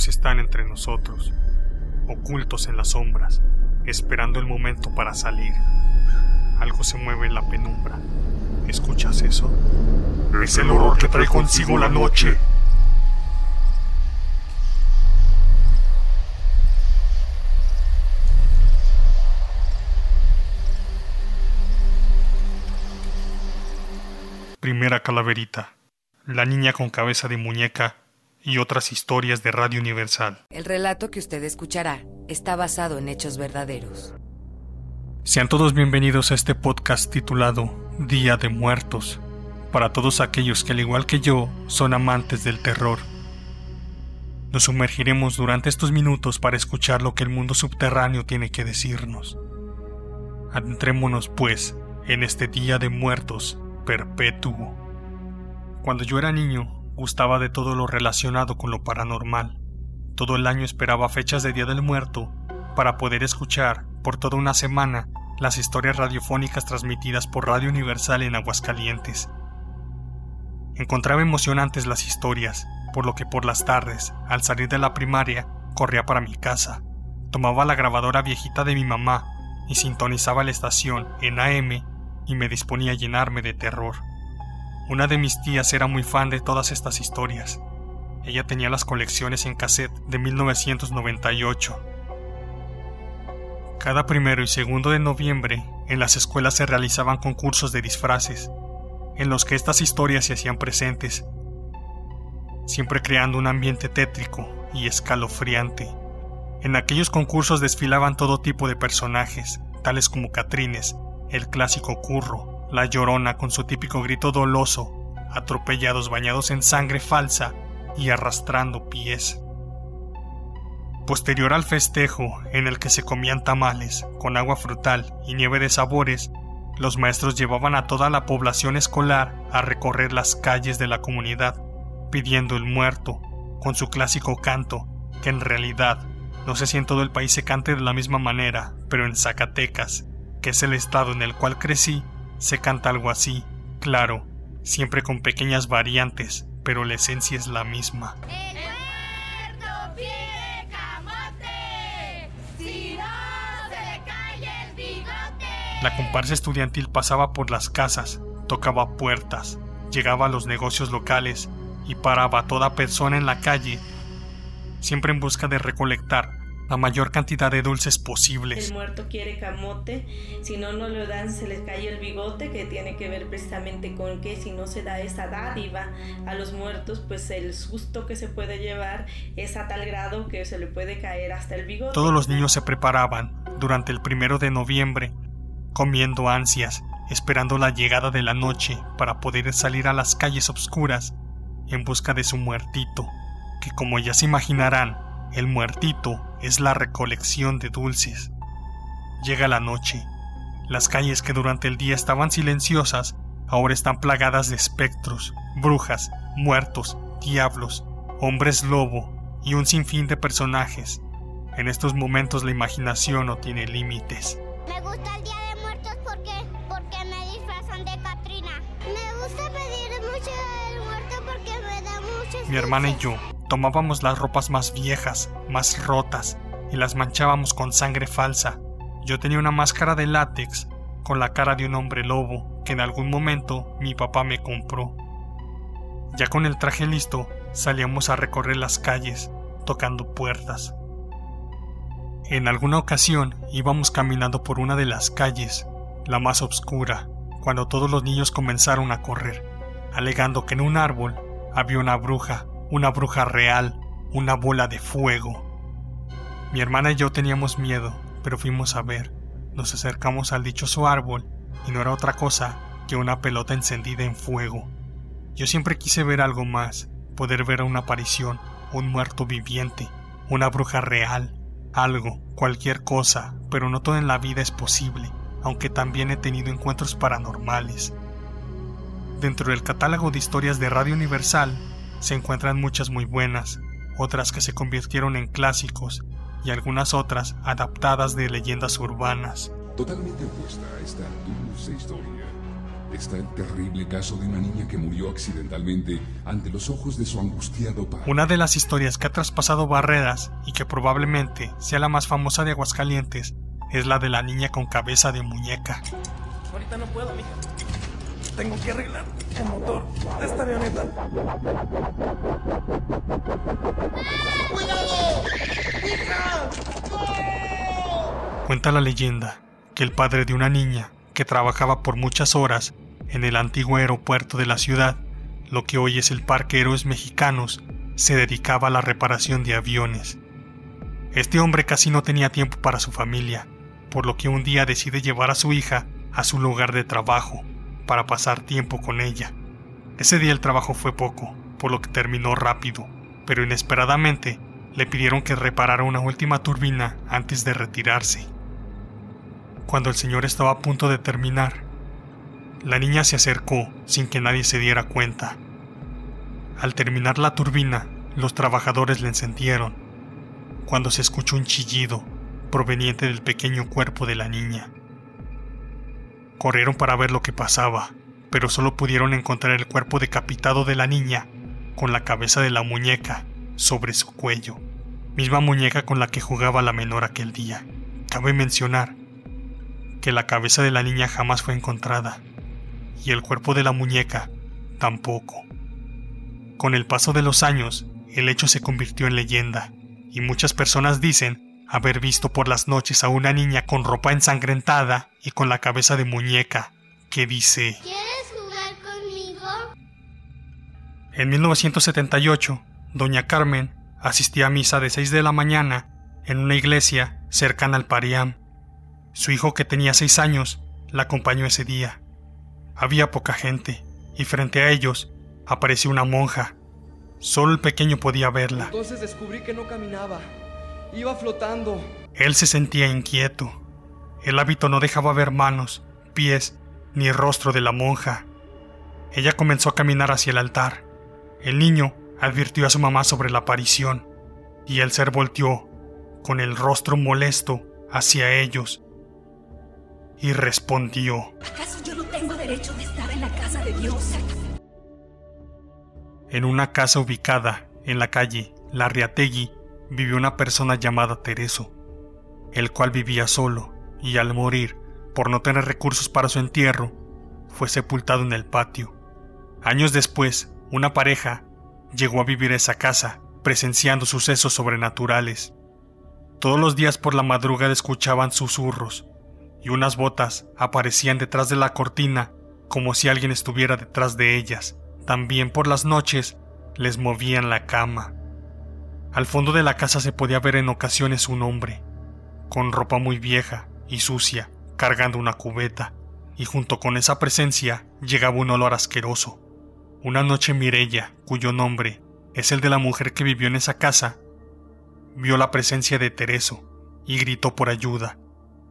ellos están entre nosotros, ocultos en las sombras, esperando el momento para salir. Algo se mueve en la penumbra. ¿Escuchas eso? Es el horror que trae consigo la noche. Primera calaverita. La niña con cabeza de muñeca y otras historias de Radio Universal. El relato que usted escuchará está basado en hechos verdaderos. Sean todos bienvenidos a este podcast titulado Día de Muertos, para todos aquellos que al igual que yo son amantes del terror. Nos sumergiremos durante estos minutos para escuchar lo que el mundo subterráneo tiene que decirnos. Adentrémonos, pues, en este Día de Muertos perpetuo. Cuando yo era niño, gustaba de todo lo relacionado con lo paranormal. Todo el año esperaba fechas de Día del Muerto para poder escuchar por toda una semana las historias radiofónicas transmitidas por Radio Universal en Aguascalientes. Encontraba emocionantes las historias, por lo que por las tardes, al salir de la primaria, corría para mi casa, tomaba la grabadora viejita de mi mamá y sintonizaba la estación en AM y me disponía a llenarme de terror. Una de mis tías era muy fan de todas estas historias. Ella tenía las colecciones en cassette de 1998. Cada primero y segundo de noviembre, en las escuelas se realizaban concursos de disfraces, en los que estas historias se hacían presentes, siempre creando un ambiente tétrico y escalofriante. En aquellos concursos desfilaban todo tipo de personajes, tales como Catrines, el clásico curro, la llorona con su típico grito doloso, atropellados bañados en sangre falsa y arrastrando pies. Posterior al festejo, en el que se comían tamales, con agua frutal y nieve de sabores, los maestros llevaban a toda la población escolar a recorrer las calles de la comunidad, pidiendo el muerto, con su clásico canto, que en realidad no sé si en todo el país se cante de la misma manera, pero en Zacatecas que es el estado en el cual crecí, se canta algo así, claro, siempre con pequeñas variantes, pero la esencia es la misma. La comparsa estudiantil pasaba por las casas, tocaba puertas, llegaba a los negocios locales y paraba a toda persona en la calle, siempre en busca de recolectar la mayor cantidad de dulces posibles. El muerto quiere camote, si no, no lo dan, se les cae el bigote, que tiene que ver precisamente con que si no se da esa dádiva a los muertos, pues el susto que se puede llevar es a tal grado que se le puede caer hasta el bigote. Todos los niños se preparaban durante el primero de noviembre, comiendo ansias, esperando la llegada de la noche para poder salir a las calles oscuras en busca de su muertito, que como ya se imaginarán, el muertito es la recolección de dulces. Llega la noche. Las calles que durante el día estaban silenciosas ahora están plagadas de espectros, brujas, muertos, diablos, hombres lobo y un sinfín de personajes. En estos momentos la imaginación no tiene límites. Me gusta el Día de Muertos porque, porque me disfrazan de Katrina. Me gusta pedir mucho del muerto porque me da mucho Mi hermana y yo Tomábamos las ropas más viejas, más rotas, y las manchábamos con sangre falsa. Yo tenía una máscara de látex con la cara de un hombre lobo que en algún momento mi papá me compró. Ya con el traje listo, salíamos a recorrer las calles, tocando puertas. En alguna ocasión íbamos caminando por una de las calles, la más oscura, cuando todos los niños comenzaron a correr, alegando que en un árbol había una bruja una bruja real, una bola de fuego. Mi hermana y yo teníamos miedo, pero fuimos a ver. Nos acercamos al dichoso árbol y no era otra cosa que una pelota encendida en fuego. Yo siempre quise ver algo más, poder ver una aparición, un muerto viviente, una bruja real, algo, cualquier cosa, pero no todo en la vida es posible, aunque también he tenido encuentros paranormales. Dentro del catálogo de historias de Radio Universal se encuentran muchas muy buenas, otras que se convirtieron en clásicos y algunas otras adaptadas de leyendas urbanas. Totalmente opuesta a esta dulce historia. está el terrible caso de una niña que murió accidentalmente ante los ojos de su angustiado padre. Una de las historias que ha traspasado barreras y que probablemente sea la más famosa de Aguascalientes es la de la niña con cabeza de muñeca. Ahorita no puedo, mija. Tengo que arreglar el motor de esta avioneta. ¡Cuidado! ¡Hija! Cuenta la leyenda que el padre de una niña que trabajaba por muchas horas en el antiguo aeropuerto de la ciudad, lo que hoy es el Parque Héroes Mexicanos, se dedicaba a la reparación de aviones. Este hombre casi no tenía tiempo para su familia, por lo que un día decide llevar a su hija a su lugar de trabajo para pasar tiempo con ella. Ese día el trabajo fue poco, por lo que terminó rápido, pero inesperadamente le pidieron que reparara una última turbina antes de retirarse. Cuando el señor estaba a punto de terminar, la niña se acercó sin que nadie se diera cuenta. Al terminar la turbina, los trabajadores le encendieron, cuando se escuchó un chillido proveniente del pequeño cuerpo de la niña. Corrieron para ver lo que pasaba, pero solo pudieron encontrar el cuerpo decapitado de la niña con la cabeza de la muñeca sobre su cuello, misma muñeca con la que jugaba la menor aquel día. Cabe mencionar que la cabeza de la niña jamás fue encontrada y el cuerpo de la muñeca tampoco. Con el paso de los años, el hecho se convirtió en leyenda y muchas personas dicen haber visto por las noches a una niña con ropa ensangrentada y con la cabeza de muñeca que dice ¿Quieres jugar conmigo? En 1978, doña Carmen asistía a misa de 6 de la mañana en una iglesia cercana al Pariam. Su hijo, que tenía 6 años, la acompañó ese día. Había poca gente, y frente a ellos apareció una monja. Solo el pequeño podía verla. Entonces descubrí que no caminaba. Iba flotando. Él se sentía inquieto. El hábito no dejaba ver manos, pies, ni rostro de la monja. Ella comenzó a caminar hacia el altar. El niño advirtió a su mamá sobre la aparición, y el ser volteó, con el rostro molesto, hacia ellos, y respondió. ¿Acaso yo no tengo derecho de estar en la casa de Dios? En una casa ubicada en la calle Larriategui vivió una persona llamada Tereso, el cual vivía solo y al morir, por no tener recursos para su entierro, fue sepultado en el patio. Años después, una pareja llegó a vivir a esa casa, presenciando sucesos sobrenaturales. Todos los días por la madrugada escuchaban susurros, y unas botas aparecían detrás de la cortina como si alguien estuviera detrás de ellas. También por las noches les movían la cama. Al fondo de la casa se podía ver en ocasiones un hombre, con ropa muy vieja y sucia, cargando una cubeta, y junto con esa presencia llegaba un olor asqueroso. Una noche Mirella, cuyo nombre es el de la mujer que vivió en esa casa, vio la presencia de Tereso y gritó por ayuda.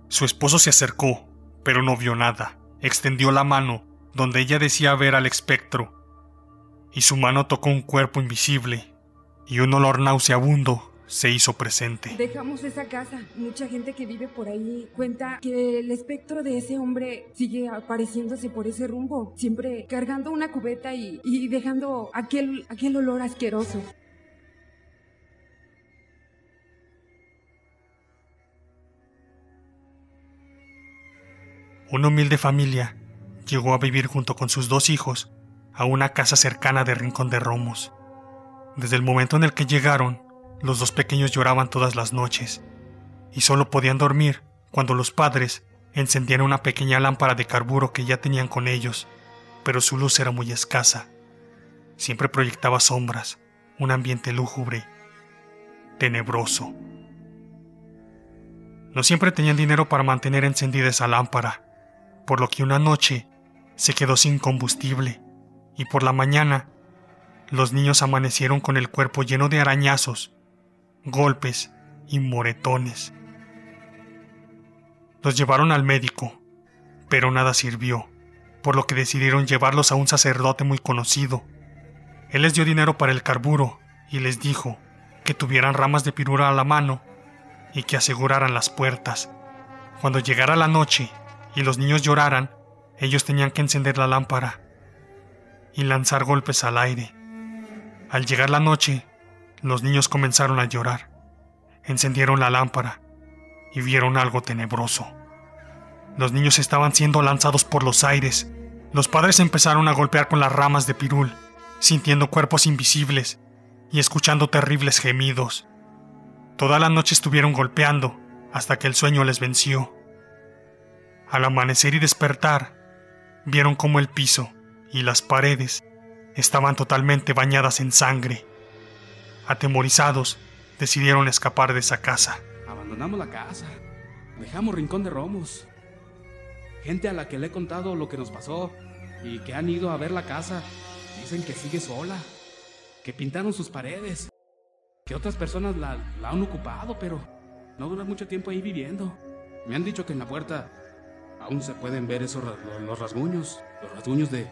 Su esposo se acercó, pero no vio nada. Extendió la mano, donde ella decía ver al espectro, y su mano tocó un cuerpo invisible, y un olor nauseabundo se hizo presente. Dejamos esa casa. Mucha gente que vive por ahí cuenta que el espectro de ese hombre sigue apareciéndose por ese rumbo, siempre cargando una cubeta y, y dejando aquel, aquel olor asqueroso. Una humilde familia llegó a vivir junto con sus dos hijos a una casa cercana de Rincón de Romos. Desde el momento en el que llegaron, los dos pequeños lloraban todas las noches y solo podían dormir cuando los padres encendían una pequeña lámpara de carburo que ya tenían con ellos, pero su luz era muy escasa. Siempre proyectaba sombras, un ambiente lúgubre, tenebroso. No siempre tenían dinero para mantener encendida esa lámpara, por lo que una noche se quedó sin combustible y por la mañana los niños amanecieron con el cuerpo lleno de arañazos, golpes y moretones. Los llevaron al médico, pero nada sirvió, por lo que decidieron llevarlos a un sacerdote muy conocido. Él les dio dinero para el carburo y les dijo que tuvieran ramas de pirura a la mano y que aseguraran las puertas. Cuando llegara la noche y los niños lloraran, ellos tenían que encender la lámpara y lanzar golpes al aire. Al llegar la noche, los niños comenzaron a llorar. Encendieron la lámpara y vieron algo tenebroso. Los niños estaban siendo lanzados por los aires. Los padres empezaron a golpear con las ramas de pirul, sintiendo cuerpos invisibles y escuchando terribles gemidos. Toda la noche estuvieron golpeando hasta que el sueño les venció. Al amanecer y despertar, vieron como el piso y las paredes estaban totalmente bañadas en sangre. Atemorizados, decidieron escapar de esa casa. Abandonamos la casa. Dejamos Rincón de Romos. Gente a la que le he contado lo que nos pasó y que han ido a ver la casa dicen que sigue sola, que pintaron sus paredes, que otras personas la, han ocupado, pero no dura mucho tiempo ahí viviendo. Me han dicho que en la puerta aún se pueden ver esos los rasguños, los rasguños de,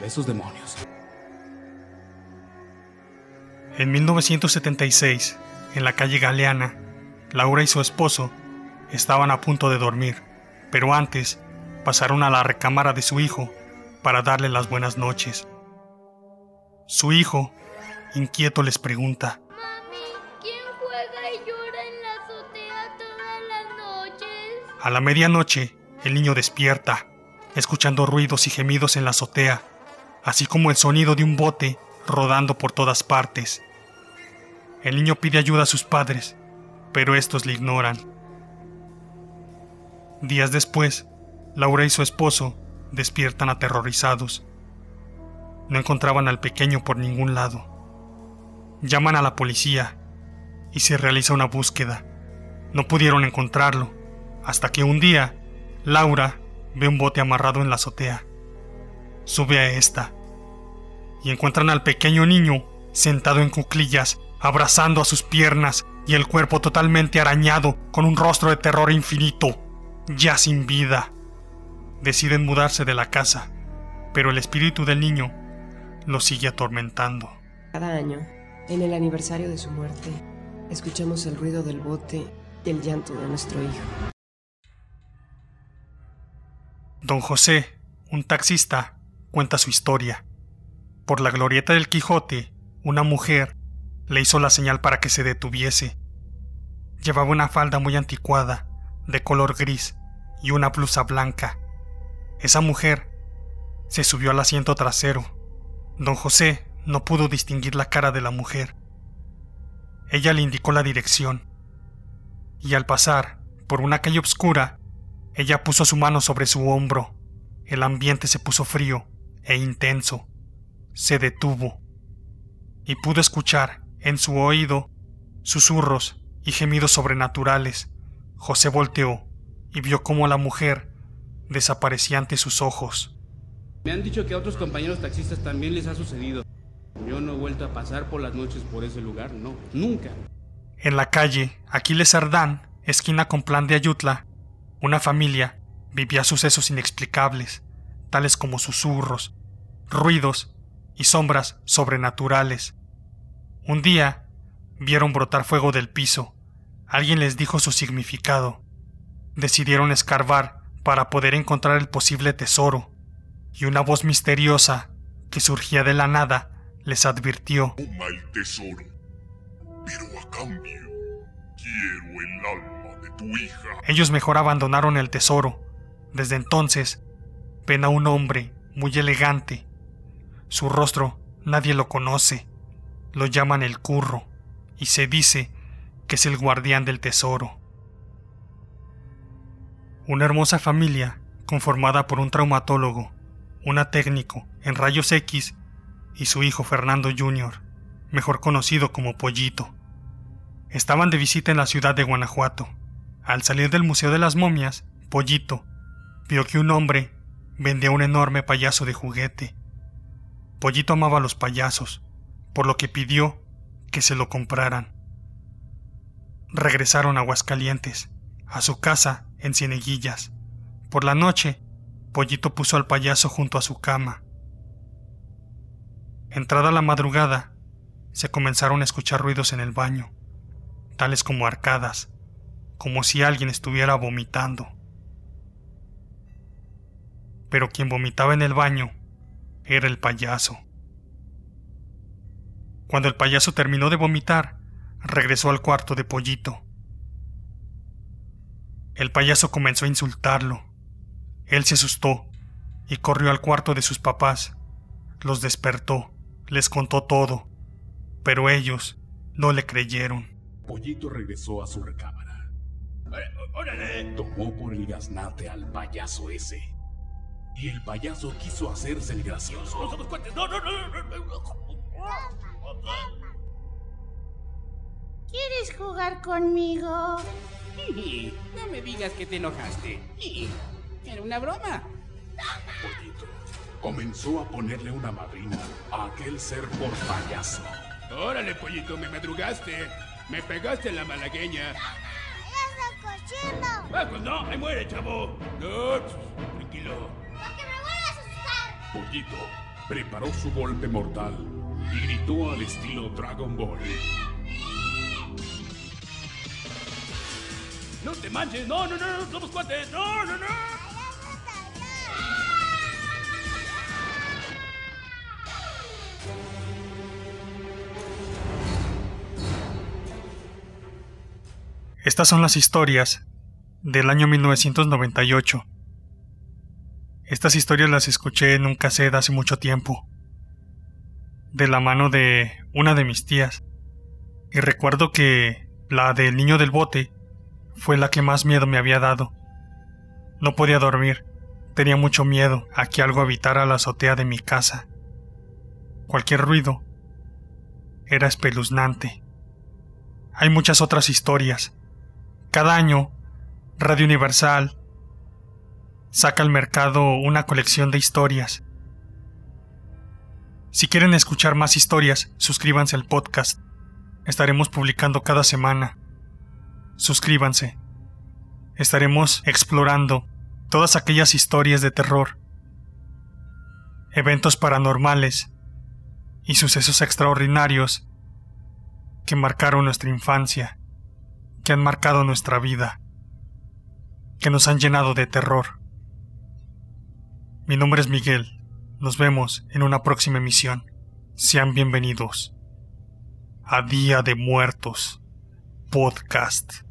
de esos demonios. En 1976, en la calle Galeana, Laura y su esposo estaban a punto de dormir, pero antes pasaron a la recámara de su hijo para darle las buenas noches. Su hijo, inquieto, les pregunta, Mami, ¿quién juega y llora en la azotea todas las noches? A la medianoche, el niño despierta, escuchando ruidos y gemidos en la azotea, así como el sonido de un bote rodando por todas partes. El niño pide ayuda a sus padres, pero estos le ignoran. Días después, Laura y su esposo despiertan aterrorizados. No encontraban al pequeño por ningún lado. Llaman a la policía y se realiza una búsqueda. No pudieron encontrarlo, hasta que un día Laura ve un bote amarrado en la azotea. Sube a esta y encuentran al pequeño niño sentado en cuclillas abrazando a sus piernas y el cuerpo totalmente arañado, con un rostro de terror infinito, ya sin vida. Deciden mudarse de la casa, pero el espíritu del niño lo sigue atormentando. Cada año, en el aniversario de su muerte, escuchamos el ruido del bote y el llanto de nuestro hijo. Don José, un taxista, cuenta su historia. Por la glorieta del Quijote, una mujer le hizo la señal para que se detuviese. Llevaba una falda muy anticuada, de color gris, y una blusa blanca. Esa mujer se subió al asiento trasero. Don José no pudo distinguir la cara de la mujer. Ella le indicó la dirección, y al pasar por una calle oscura, ella puso su mano sobre su hombro. El ambiente se puso frío e intenso. Se detuvo y pudo escuchar en su oído susurros y gemidos sobrenaturales. José volteó y vio cómo la mujer desaparecía ante sus ojos. Me han dicho que a otros compañeros taxistas también les ha sucedido. Yo no he vuelto a pasar por las noches por ese lugar, no, nunca. En la calle Aquiles Ardán, esquina con plan de Ayutla, una familia vivía sucesos inexplicables, tales como susurros, ruidos y sombras sobrenaturales. Un día vieron brotar fuego del piso. Alguien les dijo su significado. Decidieron escarbar para poder encontrar el posible tesoro, y una voz misteriosa que surgía de la nada les advirtió. Toma el tesoro, pero a cambio quiero el alma de tu hija. Ellos mejor abandonaron el tesoro. Desde entonces ven a un hombre muy elegante. Su rostro nadie lo conoce lo llaman el curro y se dice que es el guardián del tesoro. Una hermosa familia conformada por un traumatólogo, una técnico en rayos X y su hijo Fernando Jr., mejor conocido como Pollito. Estaban de visita en la ciudad de Guanajuato. Al salir del Museo de las Momias, Pollito vio que un hombre vendía un enorme payaso de juguete. Pollito amaba los payasos por lo que pidió que se lo compraran. Regresaron a Aguascalientes, a su casa en Cieneguillas. Por la noche, Pollito puso al payaso junto a su cama. Entrada la madrugada, se comenzaron a escuchar ruidos en el baño, tales como arcadas, como si alguien estuviera vomitando. pero quien vomitaba en el baño era el payaso. Cuando el payaso terminó de vomitar, regresó al cuarto de Pollito. El payaso comenzó a insultarlo. Él se asustó y corrió al cuarto de sus papás. Los despertó, les contó todo, pero ellos no le creyeron. Pollito regresó a su recámara. ¡Órale! Tomó por el gaznate al payaso ese. Y el payaso quiso hacerse el gracioso. ¡No somos cuates! ¡No, no, no! ¿Quieres jugar conmigo? No me digas que te enojaste. Era una broma. Pollito comenzó a ponerle una madrina a aquel ser por payaso. Órale, pollito, me madrugaste. Me pegaste en la malagueña. ¡Es cochino! Ah, pues no, ahí muere, chavo. No, tranquilo. ¡Porque me vuelvas a asustar! Pollito preparó su golpe mortal gritó al estilo Dragon Ball. No te manches, no, no, no, somos cuates, no, no, no. Estas son las historias del año 1998. Estas historias las escuché en un cassette hace mucho tiempo, de la mano de una de mis tías. Y recuerdo que la del niño del bote fue la que más miedo me había dado. No podía dormir, tenía mucho miedo a que algo habitara la azotea de mi casa. Cualquier ruido era espeluznante. Hay muchas otras historias. Cada año, Radio Universal saca al mercado una colección de historias. Si quieren escuchar más historias, suscríbanse al podcast. Estaremos publicando cada semana. Suscríbanse. Estaremos explorando todas aquellas historias de terror, eventos paranormales y sucesos extraordinarios que marcaron nuestra infancia, que han marcado nuestra vida, que nos han llenado de terror. Mi nombre es Miguel. Nos vemos en una próxima emisión. Sean bienvenidos a Día de Muertos Podcast.